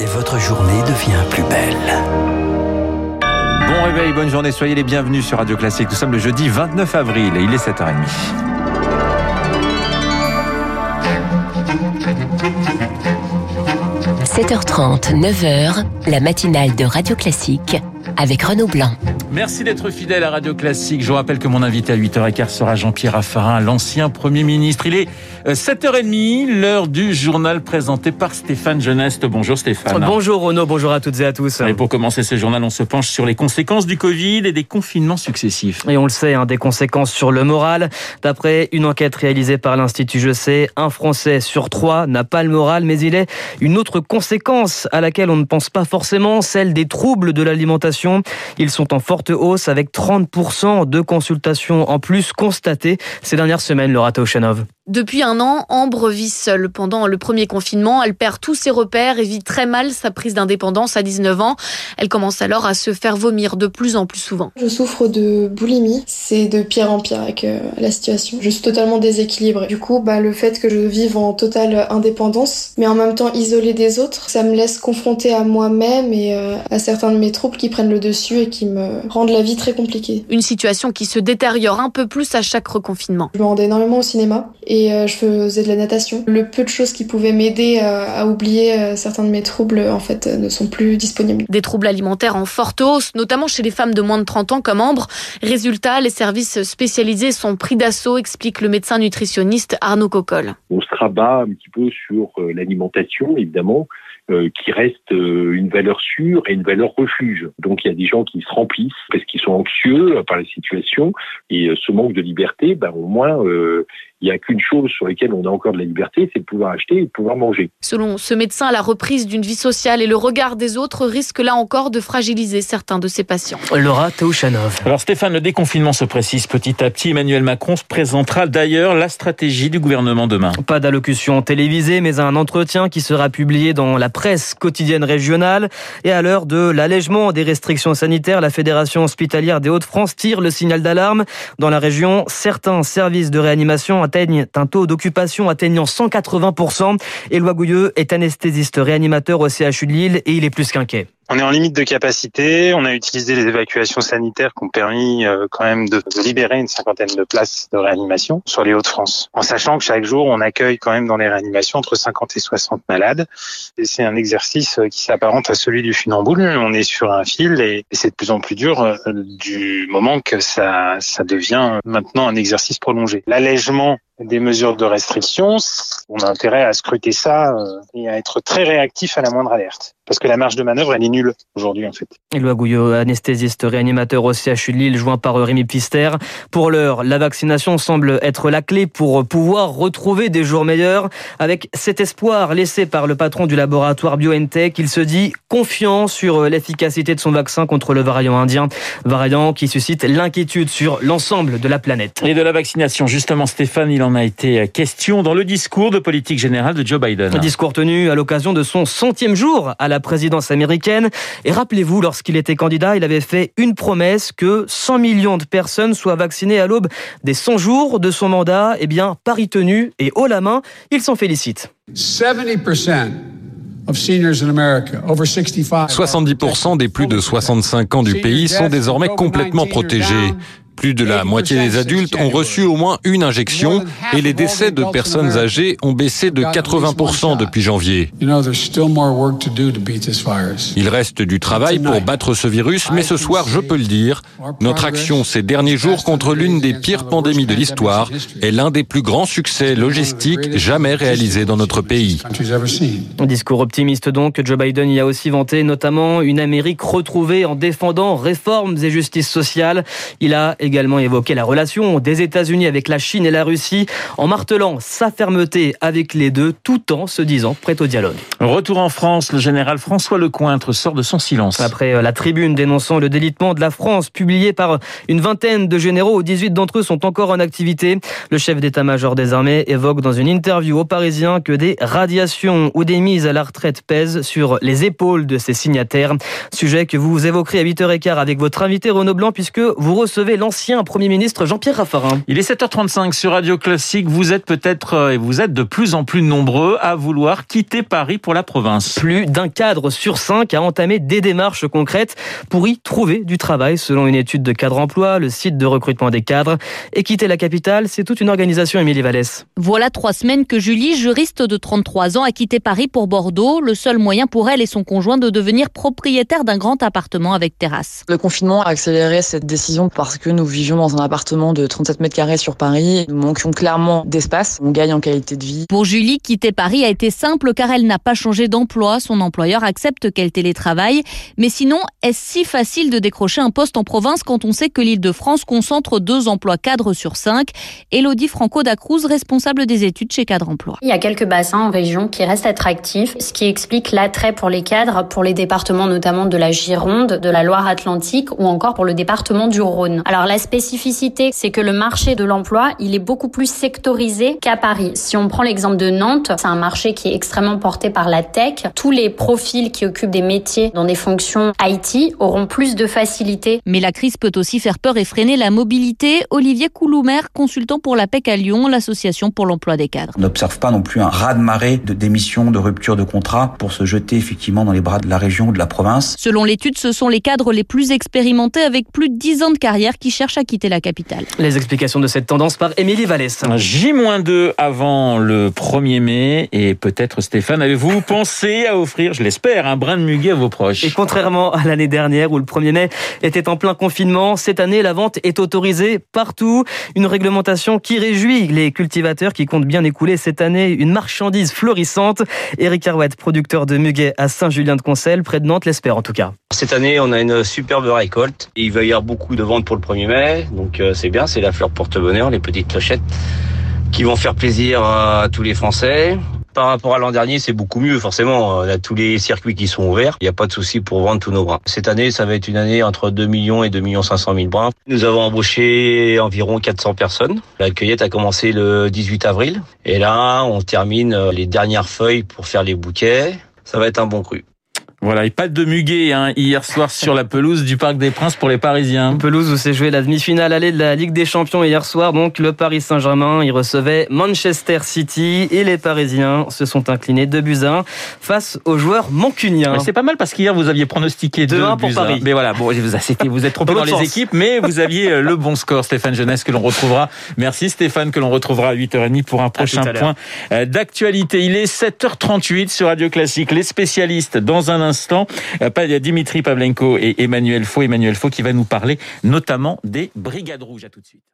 et votre journée devient plus belle. Bon réveil, bonne journée, soyez les bienvenus sur Radio Classique. Nous sommes le jeudi 29 avril et il est 7h30. – 7h30, 9h, la matinale de Radio Classique avec Renaud Blanc. Merci d'être fidèle à Radio Classique. Je vous rappelle que mon invité à 8h15 sera Jean-Pierre Raffarin, l'ancien Premier ministre. Il est 7h30, euh, l'heure du journal présenté par Stéphane Geneste. Bonjour Stéphane. Bonjour Renaud, bonjour à toutes et à tous. Et pour commencer ce journal, on se penche sur les conséquences du Covid et des confinements successifs. Et on le sait, hein, des conséquences sur le moral. D'après une enquête réalisée par l'Institut Je sais, un Français sur trois n'a pas le moral, mais il est une autre conséquence à laquelle on ne pense pas forcément, celle des troubles de l'alimentation. Ils sont en avec 30% de consultations en plus constatées ces dernières semaines, Laura Taushanov. Depuis un an, Ambre vit seule. Pendant le premier confinement, elle perd tous ses repères et vit très mal sa prise d'indépendance à 19 ans. Elle commence alors à se faire vomir de plus en plus souvent. Je souffre de boulimie. C'est de pire en pire avec euh, la situation. Je suis totalement déséquilibrée. Du coup, bah, le fait que je vive en totale indépendance, mais en même temps isolée des autres, ça me laisse confrontée à moi-même et euh, à certains de mes troubles qui prennent le dessus et qui me rendent la vie très compliquée. Une situation qui se détériore un peu plus à chaque reconfinement. Je me rendais énormément au cinéma et euh, je faisais de la natation. Le peu de choses qui pouvaient m'aider à, oublier euh, certains de mes troubles, en fait, ne sont plus disponibles. Des troubles alimentaires en forte hausse, notamment chez les femmes de moins de 30 ans comme Ambre. Résultat, les services spécialisés sont pris d'assaut, explique le médecin nutritionniste Arnaud Cocolle. On se rabat un petit peu sur euh, l'alimentation, évidemment, qui reste une valeur sûre et une valeur refuge. Donc il y a des gens qui se remplissent parce qu'ils sont anxieux par la situation et ce manque de liberté, ben, au moins il n'y a qu'une chose sur laquelle on a encore de la liberté, c'est de pouvoir acheter et de pouvoir manger. Selon ce médecin, la reprise d'une vie sociale et le regard des autres risquent là encore de fragiliser certains de ses patients. Laura Taouchanov. Alors Stéphane, le déconfinement se précise petit à petit. Emmanuel Macron se présentera d'ailleurs la stratégie du gouvernement demain. Pas d'allocution télévisée, mais un entretien qui sera publié dans la presse quotidienne régionale. Et à l'heure de l'allègement des restrictions sanitaires, la Fédération hospitalière des Hauts-de-France tire le signal d'alarme. Dans la région, certains services de réanimation atteignent un taux d'occupation atteignant 180%. Éloi Gouilleux est anesthésiste réanimateur au CHU de Lille et il est plus qu'inquiet. On est en limite de capacité. On a utilisé les évacuations sanitaires qui ont permis euh, quand même de, libérer une cinquantaine de places de réanimation sur les Hauts-de-France. En sachant que chaque jour, on accueille quand même dans les réanimations entre 50 et 60 malades. C'est un exercice euh, qui s'apparente à celui du funambule. On est sur un fil et, c'est de plus en plus dur euh, du moment que ça, ça devient maintenant un exercice prolongé. L'allègement des mesures de restriction, on a intérêt à scruter ça et à être très réactif à la moindre alerte parce que la marge de manœuvre, elle est nulle aujourd'hui en fait. Éloi Gouillot, anesthésiste réanimateur au CHU de Lille, joint par Rémi Pister. Pour l'heure, la vaccination semble être la clé pour pouvoir retrouver des jours meilleurs. Avec cet espoir laissé par le patron du laboratoire BioNTech, il se dit confiant sur l'efficacité de son vaccin contre le variant indien, variant qui suscite l'inquiétude sur l'ensemble de la planète. Et de la vaccination, justement Stéphane, il en a été question dans le discours de politique générale de Joe Biden. Un discours tenu à l'occasion de son centième jour à la la présidence américaine. Et rappelez-vous, lorsqu'il était candidat, il avait fait une promesse que 100 millions de personnes soient vaccinées à l'aube des 100 jours de son mandat. Eh bien, pari tenu et haut la main, il s'en félicite. 70% des plus de 65 ans du pays sont désormais complètement protégés. Plus de la moitié des adultes ont reçu au moins une injection et les décès de personnes âgées ont baissé de 80% depuis janvier. Il reste du travail pour battre ce virus, mais ce soir, je peux le dire, notre action ces derniers jours contre l'une des pires pandémies de l'histoire est l'un des plus grands succès logistiques jamais réalisés dans notre pays. Un discours optimiste donc, Joe Biden y a aussi vanté notamment une Amérique retrouvée en défendant réformes et justice sociale. Il a également évoqué la relation des États-Unis avec la Chine et la Russie en martelant sa fermeté avec les deux tout en se disant prêt au dialogue. Retour en France, le général François Lecointre sort de son silence. Après euh, la tribune dénonçant le délitement de la France publiée par une vingtaine de généraux, 18 d'entre eux sont encore en activité. Le chef d'état-major des armées évoque dans une interview aux Parisiens que des radiations ou des mises à la retraite pèsent sur les épaules de ses signataires. Sujet que vous évoquerez à 8h15 avec votre invité Renaud Blanc puisque vous recevez l'ancien l'ancien Premier ministre Jean-Pierre Raffarin. Il est 7h35 sur Radio Classique. Vous êtes peut-être euh, et vous êtes de plus en plus nombreux à vouloir quitter Paris pour la province. Plus d'un cadre sur cinq a entamé des démarches concrètes pour y trouver du travail, selon une étude de Cadre Emploi, le site de recrutement des cadres. Et quitter la capitale, c'est toute une organisation, Émilie Vallès. Voilà trois semaines que Julie, juriste de 33 ans, a quitté Paris pour Bordeaux. Le seul moyen pour elle et son conjoint de devenir propriétaire d'un grand appartement avec terrasse. Le confinement a accéléré cette décision parce que nous vivions dans un appartement de 37 mètres carrés sur Paris. Nous manquions clairement d'espace. On gagne en qualité de vie. Pour Julie, quitter Paris a été simple car elle n'a pas changé d'emploi. Son employeur accepte qu'elle télétravaille. Mais sinon, est-ce si facile de décrocher un poste en province quand on sait que l'île de France concentre deux emplois cadres sur cinq? Elodie Franco Dacruz, responsable des études chez Cadre Emploi. Il y a quelques bassins en région qui restent attractifs, ce qui explique l'attrait pour les cadres, pour les départements notamment de la Gironde, de la Loire-Atlantique ou encore pour le département du Rhône. Alors la spécificité, c'est que le marché de l'emploi, il est beaucoup plus sectorisé qu'à Paris. Si on prend l'exemple de Nantes, c'est un marché qui est extrêmement porté par la tech. Tous les profils qui occupent des métiers dans des fonctions IT auront plus de facilité. Mais la crise peut aussi faire peur et freiner la mobilité. Olivier Couloumer, consultant pour la PEC à Lyon, l'association pour l'emploi des cadres. On n'observe pas non plus un raz-de-marée de démissions, de ruptures de contrat pour se jeter effectivement dans les bras de la région ou de la province. Selon l'étude, ce sont les cadres les plus expérimentés avec plus de 10 ans de carrière qui cherchent à quitter la capitale. Les explications de cette tendance par Émilie Vallès. J-2 avant le 1er mai et peut-être Stéphane, avez-vous pensé à offrir, je l'espère, un brin de muguet à vos proches? Et contrairement à l'année dernière où le 1er mai était en plein confinement, cette année la vente est autorisée partout. Une réglementation qui réjouit les cultivateurs qui comptent bien écouler cette année une marchandise florissante. Eric Arouette, producteur de muguet à Saint-Julien-de-Concel, près de Nantes, l'espère en tout cas. Cette année, on a une superbe récolte. Il va y avoir beaucoup de ventes pour le 1er donc euh, c'est bien, c'est la fleur porte-bonheur, les petites clochettes qui vont faire plaisir à tous les Français. Par rapport à l'an dernier, c'est beaucoup mieux, forcément. On a tous les circuits qui sont ouverts. Il n'y a pas de souci pour vendre tous nos brins. Cette année, ça va être une année entre 2 millions et 2 millions 500 000 brins. Nous avons embauché environ 400 personnes. La cueillette a commencé le 18 avril. Et là, on termine les dernières feuilles pour faire les bouquets. Ça va être un bon cru. Voilà, et pas de muguet hein, hier soir sur la pelouse du Parc des Princes pour les Parisiens. Pelouse où s'est jouée la demi-finale allée de la Ligue des Champions hier soir. Donc le Paris Saint-Germain, il recevait Manchester City et les Parisiens se sont inclinés de buts 1 face aux joueurs mancuniens. C'est pas mal parce qu'hier vous aviez pronostiqué 2 1 pour Paris. Mais voilà, bon, vous, vous êtes trompé dans les équipes, mais vous aviez euh, le bon score, Stéphane Jeunesse, que l'on retrouvera. Merci Stéphane, que l'on retrouvera à 8h30 pour un prochain point euh, d'actualité. Il est 7h38 sur Radio Classique. Les spécialistes dans un instant. A Dimitri Pavlenko et Emmanuel Faux. Emmanuel Faux qui va nous parler notamment des Brigades Rouges. À tout de suite.